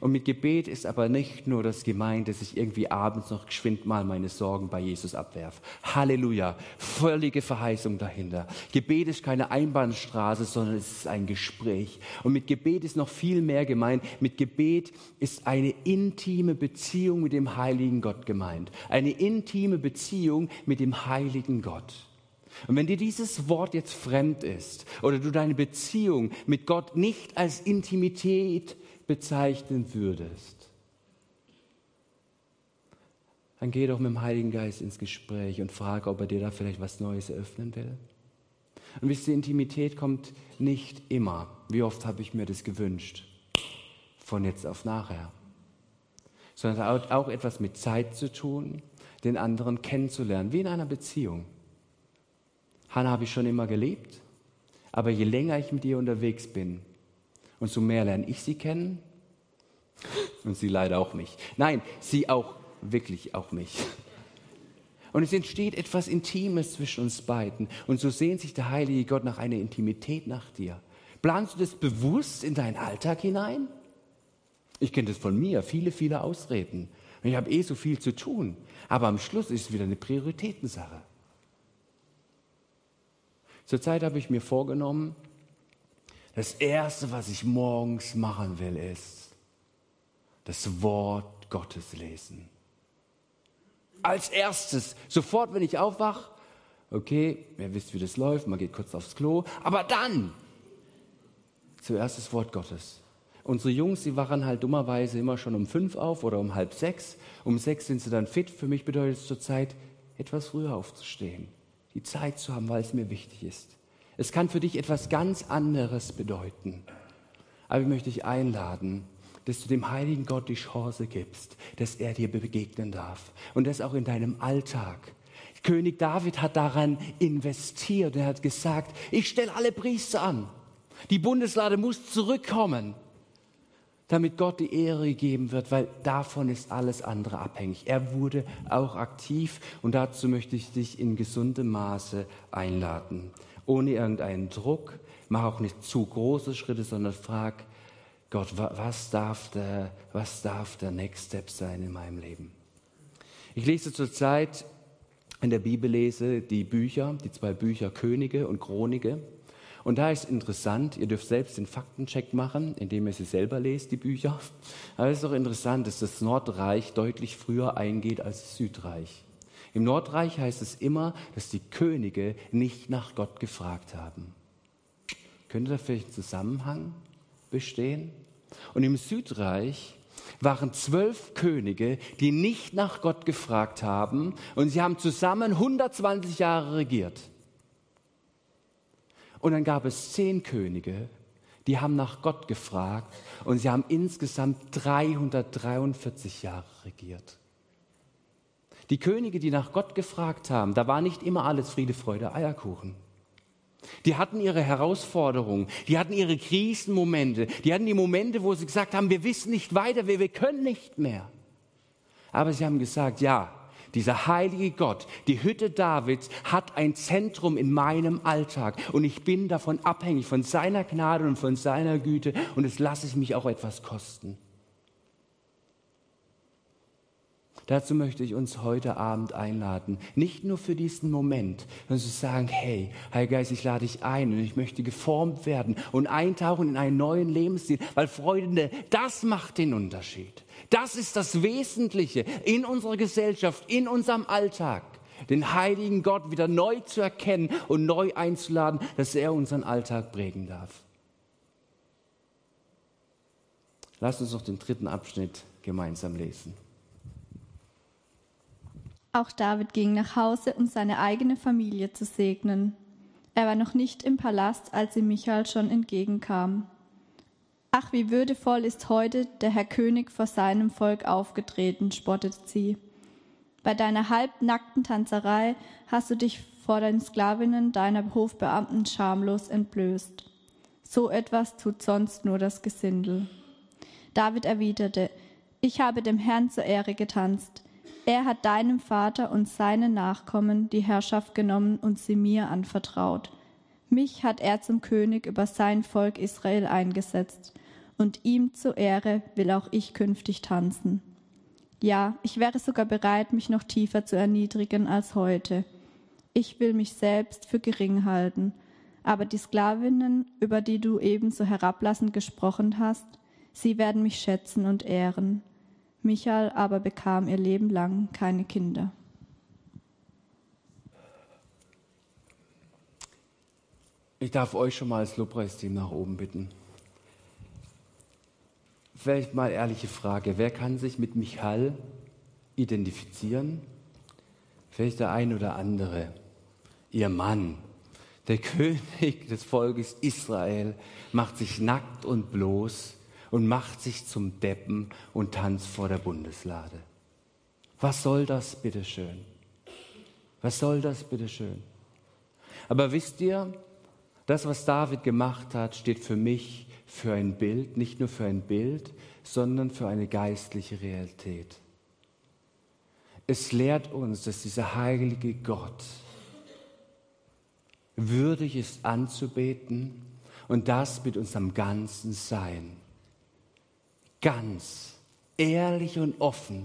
Und mit Gebet ist aber nicht nur das gemeint, dass ich irgendwie abends noch geschwind mal meine Sorgen bei Jesus abwerfe. Halleluja, völlige Verheißung dahinter. Gebet ist keine Einbahnstraße, sondern es ist ein Gespräch. Und mit Gebet ist noch viel mehr gemeint. Mit Gebet ist eine intime Beziehung mit dem heiligen Gott gemeint. Eine intime Beziehung mit dem heiligen Gott. Und wenn dir dieses Wort jetzt fremd ist oder du deine Beziehung mit Gott nicht als Intimität bezeichnen würdest, dann geh doch mit dem Heiligen Geist ins Gespräch und frage, ob er dir da vielleicht was Neues eröffnen will. Und wisst ihr, Intimität kommt nicht immer. Wie oft habe ich mir das gewünscht? Von jetzt auf nachher. Sondern auch etwas mit Zeit zu tun, den anderen kennenzulernen, wie in einer Beziehung. Hannah habe ich schon immer geliebt, aber je länger ich mit ihr unterwegs bin, umso mehr lerne ich sie kennen und sie leider auch mich. Nein, sie auch, wirklich auch mich. Und es entsteht etwas Intimes zwischen uns beiden. Und so sehnt sich der heilige Gott nach einer Intimität nach dir. Planst du das bewusst in deinen Alltag hinein? Ich kenne das von mir, viele, viele Ausreden. Und ich habe eh so viel zu tun. Aber am Schluss ist es wieder eine Prioritätensache. Zurzeit habe ich mir vorgenommen, das Erste, was ich morgens machen will, ist das Wort Gottes lesen. Als erstes, sofort, wenn ich aufwache, okay, ihr wisst, wie das läuft, man geht kurz aufs Klo, aber dann zuerst das Wort Gottes. Unsere Jungs, die wachen halt dummerweise immer schon um fünf auf oder um halb sechs. Um sechs sind sie dann fit. Für mich bedeutet es zurzeit, etwas früher aufzustehen, die Zeit zu haben, weil es mir wichtig ist. Es kann für dich etwas ganz anderes bedeuten. Aber ich möchte dich einladen, dass du dem heiligen Gott die Chance gibst, dass er dir begegnen darf. Und das auch in deinem Alltag. König David hat daran investiert. Er hat gesagt, ich stelle alle Priester an. Die Bundeslade muss zurückkommen damit Gott die Ehre gegeben wird, weil davon ist alles andere abhängig. Er wurde auch aktiv und dazu möchte ich dich in gesundem Maße einladen. Ohne irgendeinen Druck, mach auch nicht zu große Schritte, sondern frag Gott, was darf der, was darf der Next Step sein in meinem Leben? Ich lese zurzeit in der Bibel lese die Bücher, die zwei Bücher Könige und Chronike. Und da ist interessant, ihr dürft selbst den Faktencheck machen, indem ihr sie selber lest, die Bücher. Aber es ist auch interessant, dass das Nordreich deutlich früher eingeht als das Südreich. Im Nordreich heißt es immer, dass die Könige nicht nach Gott gefragt haben. Könnte da vielleicht ein Zusammenhang bestehen? Und im Südreich waren zwölf Könige, die nicht nach Gott gefragt haben und sie haben zusammen 120 Jahre regiert. Und dann gab es zehn Könige, die haben nach Gott gefragt und sie haben insgesamt 343 Jahre regiert. Die Könige, die nach Gott gefragt haben, da war nicht immer alles Friede, Freude, Eierkuchen. Die hatten ihre Herausforderungen, die hatten ihre Krisenmomente, die hatten die Momente, wo sie gesagt haben, wir wissen nicht weiter, wir, wir können nicht mehr. Aber sie haben gesagt, ja, dieser heilige Gott, die Hütte Davids, hat ein Zentrum in meinem Alltag und ich bin davon abhängig, von seiner Gnade und von seiner Güte und es lasse ich mich auch etwas kosten. Dazu möchte ich uns heute Abend einladen. Nicht nur für diesen Moment, sondern zu sagen, hey, Heiliger Geist, ich lade dich ein und ich möchte geformt werden und eintauchen in einen neuen Lebensstil. Weil, Freunde, das macht den Unterschied. Das ist das Wesentliche in unserer Gesellschaft, in unserem Alltag. Den heiligen Gott wieder neu zu erkennen und neu einzuladen, dass er unseren Alltag prägen darf. Lasst uns noch den dritten Abschnitt gemeinsam lesen. Auch David ging nach Hause, um seine eigene Familie zu segnen. Er war noch nicht im Palast, als ihm Michael schon entgegenkam. Ach, wie würdevoll ist heute der Herr König vor seinem Volk aufgetreten, spottete sie. Bei deiner halbnackten Tanzerei hast du dich vor den Sklavinnen deiner Hofbeamten schamlos entblößt. So etwas tut sonst nur das Gesindel. David erwiderte, ich habe dem Herrn zur Ehre getanzt. Er hat deinem Vater und seinen Nachkommen die Herrschaft genommen und sie mir anvertraut. Mich hat er zum König über sein Volk Israel eingesetzt, und ihm zur Ehre will auch ich künftig tanzen. Ja, ich wäre sogar bereit, mich noch tiefer zu erniedrigen als heute. Ich will mich selbst für gering halten, aber die Sklavinnen, über die du ebenso herablassend gesprochen hast, sie werden mich schätzen und ehren. Michael aber bekam ihr Leben lang keine Kinder. Ich darf euch schon mal als Lobpreisteam nach oben bitten. Vielleicht mal ehrliche Frage, wer kann sich mit Michael identifizieren? Vielleicht der ein oder andere. Ihr Mann, der König des Volkes Israel, macht sich nackt und bloß und macht sich zum Deppen und tanzt vor der Bundeslade. Was soll das bitteschön? Was soll das bitteschön? Aber wisst ihr, das, was David gemacht hat, steht für mich für ein Bild, nicht nur für ein Bild, sondern für eine geistliche Realität. Es lehrt uns, dass dieser heilige Gott würdig ist anzubeten und das mit unserem ganzen Sein. Ganz ehrlich und offen,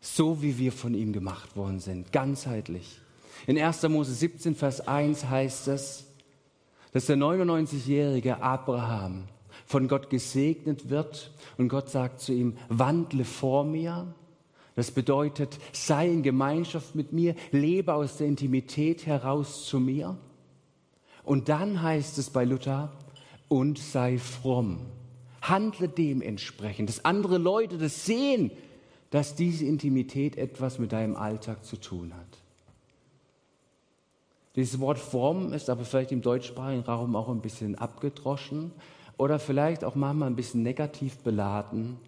so wie wir von ihm gemacht worden sind, ganzheitlich. In 1. Mose 17, Vers 1 heißt es, dass der 99-jährige Abraham von Gott gesegnet wird und Gott sagt zu ihm, wandle vor mir. Das bedeutet, sei in Gemeinschaft mit mir, lebe aus der Intimität heraus zu mir. Und dann heißt es bei Luther, und sei fromm. Handle dementsprechend, dass andere Leute das sehen, dass diese Intimität etwas mit deinem Alltag zu tun hat. Dieses Wort fromm ist aber vielleicht im deutschsprachigen Raum auch ein bisschen abgedroschen oder vielleicht auch manchmal ein bisschen negativ beladen,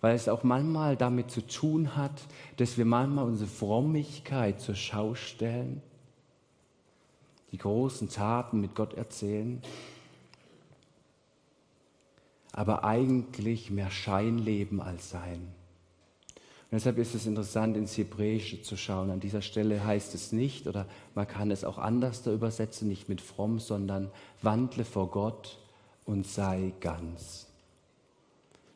weil es auch manchmal damit zu tun hat, dass wir manchmal unsere Frommigkeit zur Schau stellen, die großen Taten mit Gott erzählen, aber eigentlich mehr Schein leben als Sein. Und deshalb ist es interessant, ins Hebräische zu schauen. An dieser Stelle heißt es nicht, oder man kann es auch anders da übersetzen, nicht mit fromm, sondern wandle vor Gott und sei ganz.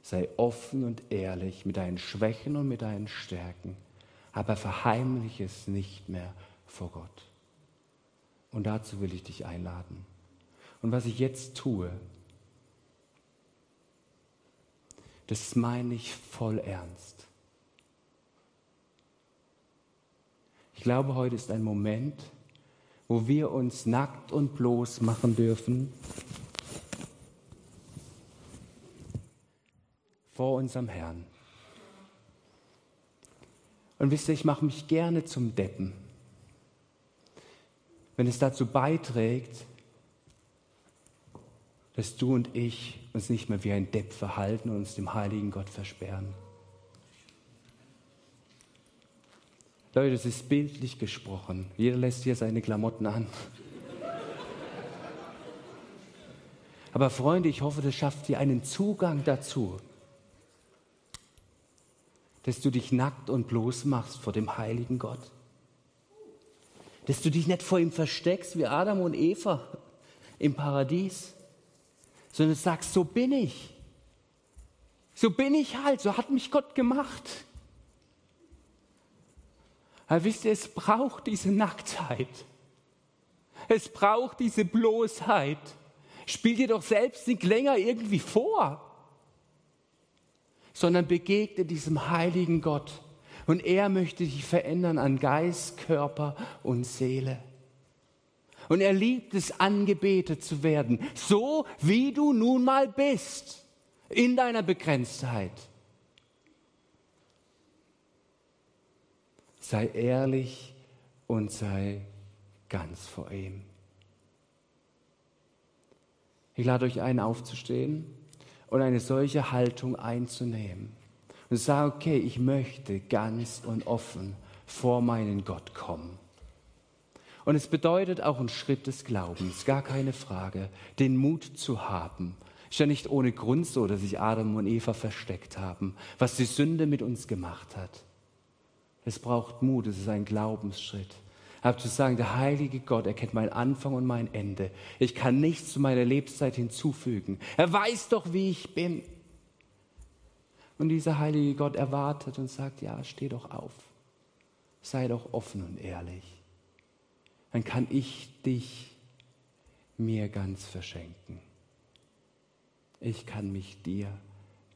Sei offen und ehrlich mit deinen Schwächen und mit deinen Stärken, aber verheimliche es nicht mehr vor Gott. Und dazu will ich dich einladen. Und was ich jetzt tue, das meine ich voll ernst. Ich glaube, heute ist ein Moment, wo wir uns nackt und bloß machen dürfen vor unserem Herrn. Und wisst ihr, ich mache mich gerne zum Deppen, wenn es dazu beiträgt, dass du und ich uns nicht mehr wie ein Depp verhalten und uns dem heiligen Gott versperren. Leute, es ist bildlich gesprochen. Jeder lässt hier seine Klamotten an. Aber Freunde, ich hoffe, das schafft dir einen Zugang dazu, dass du dich nackt und bloß machst vor dem heiligen Gott. Dass du dich nicht vor ihm versteckst wie Adam und Eva im Paradies, sondern sagst, so bin ich. So bin ich halt, so hat mich Gott gemacht. Aber wisst ihr, es braucht diese Nacktheit. Es braucht diese Bloßheit. Spiel dir doch selbst nicht länger irgendwie vor, sondern begegne diesem heiligen Gott. Und er möchte dich verändern an Geist, Körper und Seele. Und er liebt es, angebetet zu werden, so wie du nun mal bist, in deiner Begrenztheit. Sei ehrlich und sei ganz vor ihm. Ich lade euch ein, aufzustehen und eine solche Haltung einzunehmen und zu sagen, okay, ich möchte ganz und offen vor meinen Gott kommen. Und es bedeutet auch einen Schritt des Glaubens, gar keine Frage, den Mut zu haben. Ist ja nicht ohne Grund so, dass sich Adam und Eva versteckt haben, was die Sünde mit uns gemacht hat. Es braucht Mut, es ist ein Glaubensschritt. Aber zu sagen, der heilige Gott, er kennt meinen Anfang und mein Ende. Ich kann nichts zu meiner Lebenszeit hinzufügen. Er weiß doch, wie ich bin. Und dieser heilige Gott erwartet und sagt, ja, steh doch auf. Sei doch offen und ehrlich. Dann kann ich dich mir ganz verschenken. Ich kann mich dir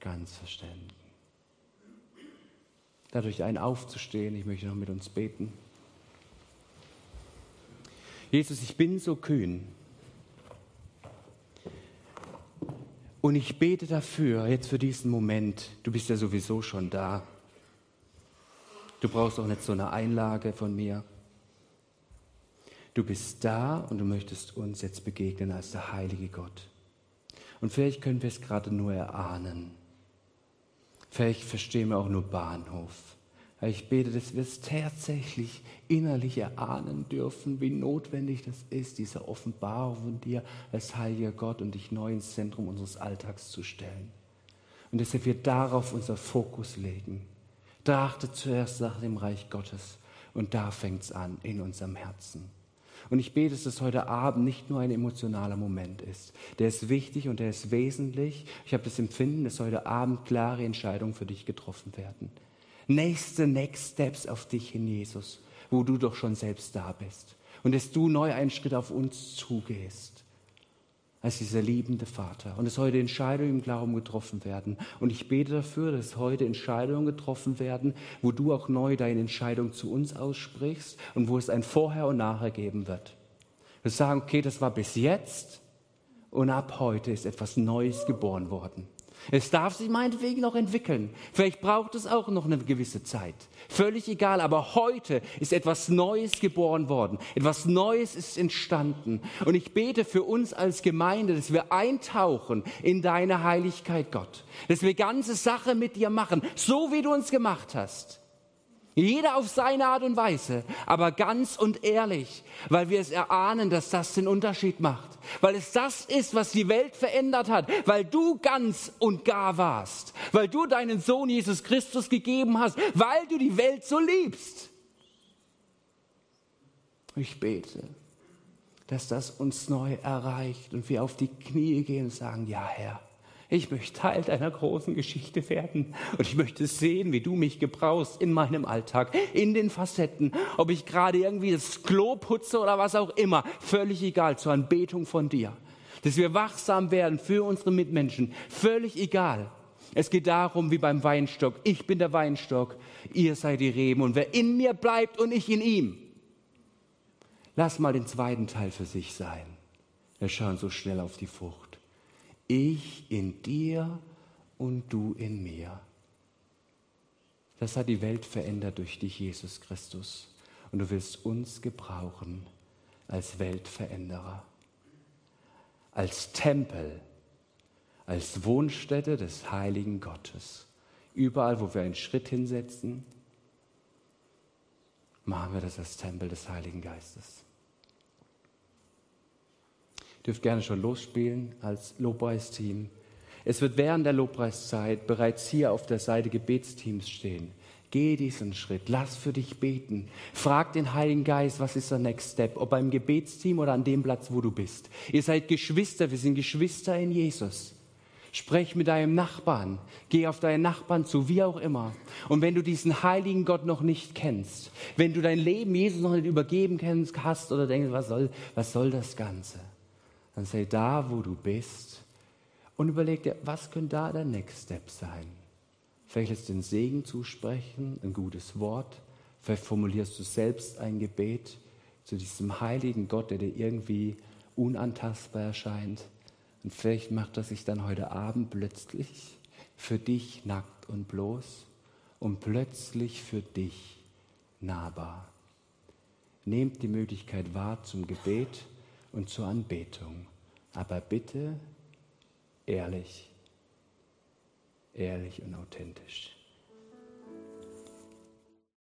ganz verständigen dadurch ein aufzustehen. Ich möchte noch mit uns beten. Jesus, ich bin so kühn. Und ich bete dafür, jetzt für diesen Moment, du bist ja sowieso schon da, Du brauchst auch nicht so eine Einlage von mir. Du bist da und du möchtest uns jetzt begegnen als der heilige Gott. Und vielleicht können wir es gerade nur erahnen. Vielleicht verstehen wir auch nur Bahnhof. Ich bete, dass wir es tatsächlich innerlich erahnen dürfen, wie notwendig das ist, diese Offenbarung von dir als heiliger Gott und dich neu ins Zentrum unseres Alltags zu stellen. Und dass wir darauf unser Fokus legen. Trachtet zuerst nach dem Reich Gottes und da fängt es an in unserem Herzen. Und ich bete, dass es heute Abend nicht nur ein emotionaler Moment ist. Der ist wichtig und der ist wesentlich. Ich habe das Empfinden, dass heute Abend klare Entscheidungen für dich getroffen werden nächste Next Steps auf dich hin, Jesus, wo du doch schon selbst da bist. Und dass du neu einen Schritt auf uns zugehst, als dieser liebende Vater. Und dass heute Entscheidungen im Glauben getroffen werden. Und ich bete dafür, dass heute Entscheidungen getroffen werden, wo du auch neu deine Entscheidung zu uns aussprichst und wo es ein Vorher und Nachher geben wird. Wir sagen, okay, das war bis jetzt und ab heute ist etwas Neues geboren worden. Es darf sich meinetwegen noch entwickeln. Vielleicht braucht es auch noch eine gewisse Zeit. Völlig egal, aber heute ist etwas Neues geboren worden. Etwas Neues ist entstanden. Und ich bete für uns als Gemeinde, dass wir eintauchen in deine Heiligkeit, Gott. Dass wir ganze Sache mit dir machen, so wie du uns gemacht hast. Jeder auf seine Art und Weise, aber ganz und ehrlich, weil wir es erahnen, dass das den Unterschied macht. Weil es das ist, was die Welt verändert hat. Weil du ganz und gar warst. Weil du deinen Sohn Jesus Christus gegeben hast. Weil du die Welt so liebst. Ich bete, dass das uns neu erreicht und wir auf die Knie gehen und sagen, ja Herr, ich möchte Teil deiner großen Geschichte werden. Und ich möchte sehen, wie du mich gebrauchst in meinem Alltag, in den Facetten. Ob ich gerade irgendwie das Klo putze oder was auch immer. Völlig egal, zur Anbetung von dir. Dass wir wachsam werden für unsere Mitmenschen. Völlig egal. Es geht darum, wie beim Weinstock. Ich bin der Weinstock, ihr seid die Reben. Und wer in mir bleibt und ich in ihm. Lass mal den zweiten Teil für sich sein. Wir schauen so schnell auf die Frucht. Ich in dir und du in mir. Das hat die Welt verändert durch dich, Jesus Christus. Und du willst uns gebrauchen als Weltveränderer, als Tempel, als Wohnstätte des heiligen Gottes. Überall, wo wir einen Schritt hinsetzen, machen wir das als Tempel des Heiligen Geistes dürft gerne schon losspielen als Lobpreisteam. Es wird während der Lobpreiszeit bereits hier auf der Seite Gebetsteams stehen. Geh diesen Schritt, lass für dich beten. Frag den Heiligen Geist, was ist der Next Step, ob beim Gebetsteam oder an dem Platz, wo du bist. Ihr seid Geschwister, wir sind Geschwister in Jesus. Sprech mit deinem Nachbarn, geh auf deinen Nachbarn zu, wie auch immer. Und wenn du diesen heiligen Gott noch nicht kennst, wenn du dein Leben Jesus noch nicht übergeben kennst, hast oder denkst, was soll, was soll das Ganze? Dann sei da, wo du bist und überleg dir, was könnte da der Next Step sein? Vielleicht ist den Segen zusprechen, ein gutes Wort. Vielleicht formulierst du selbst ein Gebet zu diesem heiligen Gott, der dir irgendwie unantastbar erscheint. Und vielleicht macht er sich dann heute Abend plötzlich für dich nackt und bloß und plötzlich für dich nahbar. Nehmt die Möglichkeit wahr zum Gebet und zur Anbetung. Aber bitte ehrlich, ehrlich und authentisch.